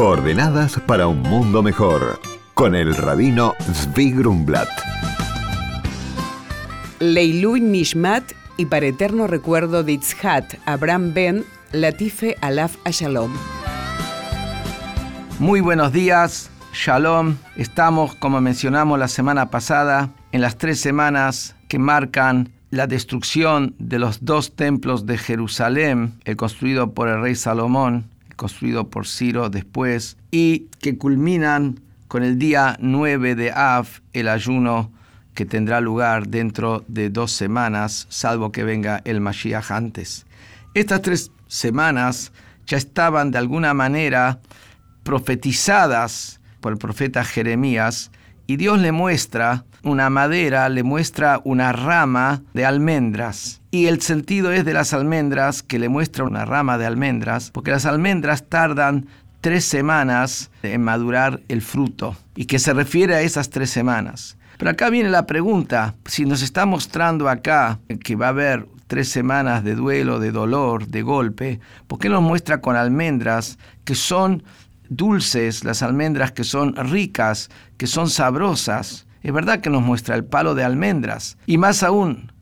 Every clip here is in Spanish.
Coordenadas para un mundo mejor. Con el rabino Zvi Grumblat. Leilu Nishmat y para eterno recuerdo de Itzhat Abraham Ben Latife Alaf Ashalom. Muy buenos días, Shalom. Estamos, como mencionamos la semana pasada, en las tres semanas que marcan la destrucción de los dos templos de Jerusalén, el construido por el rey Salomón, construido por Ciro después, y que culminan con el día 9 de Av, el ayuno que tendrá lugar dentro de dos semanas, salvo que venga el Mashiach antes. Estas tres semanas ya estaban de alguna manera profetizadas por el profeta Jeremías y Dios le muestra una madera, le muestra una rama de almendras. Y el sentido es de las almendras que le muestra una rama de almendras, porque las almendras tardan tres semanas en madurar el fruto y que se refiere a esas tres semanas. Pero acá viene la pregunta, si nos está mostrando acá que va a haber tres semanas de duelo, de dolor, de golpe, ¿por qué nos muestra con almendras que son dulces, las almendras que son ricas, que son sabrosas? Es verdad que nos muestra el palo de almendras. Y más aún,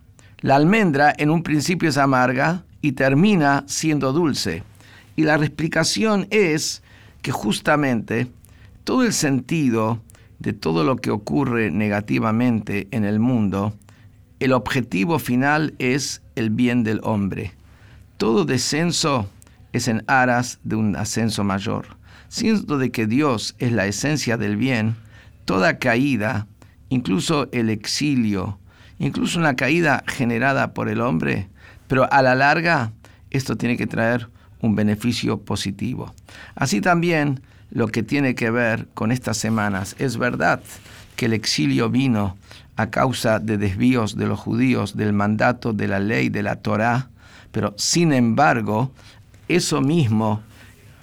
la almendra en un principio es amarga y termina siendo dulce. Y la explicación es que justamente todo el sentido de todo lo que ocurre negativamente en el mundo, el objetivo final es el bien del hombre. Todo descenso es en aras de un ascenso mayor. Siendo de que Dios es la esencia del bien, toda caída incluso el exilio, incluso una caída generada por el hombre, pero a la larga esto tiene que traer un beneficio positivo. Así también lo que tiene que ver con estas semanas. Es verdad que el exilio vino a causa de desvíos de los judíos del mandato de la ley de la Torá, pero sin embargo, eso mismo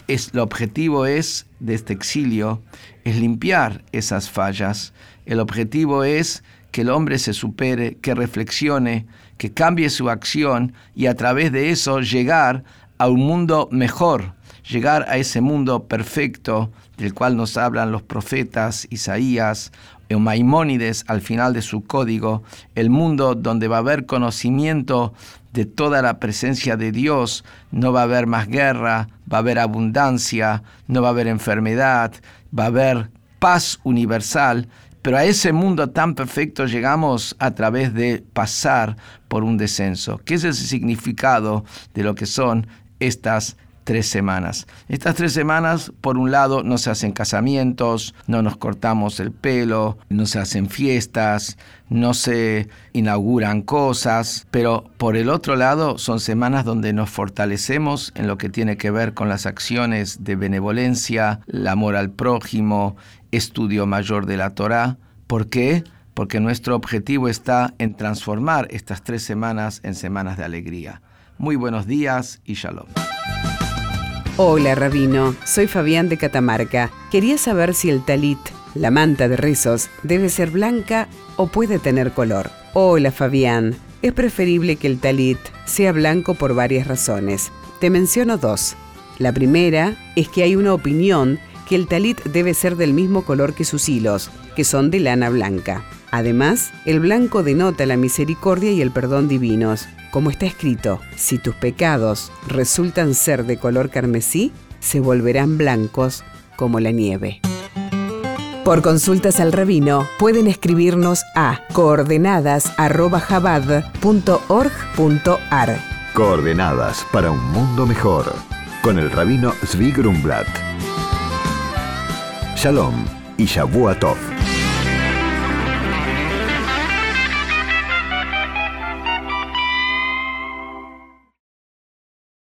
es el objetivo es de este exilio es limpiar esas fallas. El objetivo es que el hombre se supere, que reflexione, que cambie su acción y a través de eso llegar a un mundo mejor, llegar a ese mundo perfecto del cual nos hablan los profetas Isaías Maimónides al final de su código, el mundo donde va a haber conocimiento de toda la presencia de Dios, no va a haber más guerra, va a haber abundancia, no va a haber enfermedad, va a haber paz universal pero a ese mundo tan perfecto llegamos a través de pasar por un descenso. ¿Qué es el significado de lo que son estas tres semanas. Estas tres semanas, por un lado, no se hacen casamientos, no nos cortamos el pelo, no se hacen fiestas, no se inauguran cosas, pero por el otro lado son semanas donde nos fortalecemos en lo que tiene que ver con las acciones de benevolencia, el amor al prójimo, estudio mayor de la Torá. ¿Por qué? Porque nuestro objetivo está en transformar estas tres semanas en semanas de alegría. Muy buenos días y shalom. Hola, Rabino. Soy Fabián de Catamarca. Quería saber si el talit, la manta de rizos, debe ser blanca o puede tener color. Hola, Fabián. Es preferible que el talit sea blanco por varias razones. Te menciono dos. La primera es que hay una opinión que el talit debe ser del mismo color que sus hilos, que son de lana blanca. Además, el blanco denota la misericordia y el perdón divinos. Como está escrito, si tus pecados resultan ser de color carmesí, se volverán blancos como la nieve. Por consultas al rabino, pueden escribirnos a coordenadas.jabad.org.ar. Coordenadas para un mundo mejor. Con el rabino Zvi Grumblat. Shalom y Shavuot.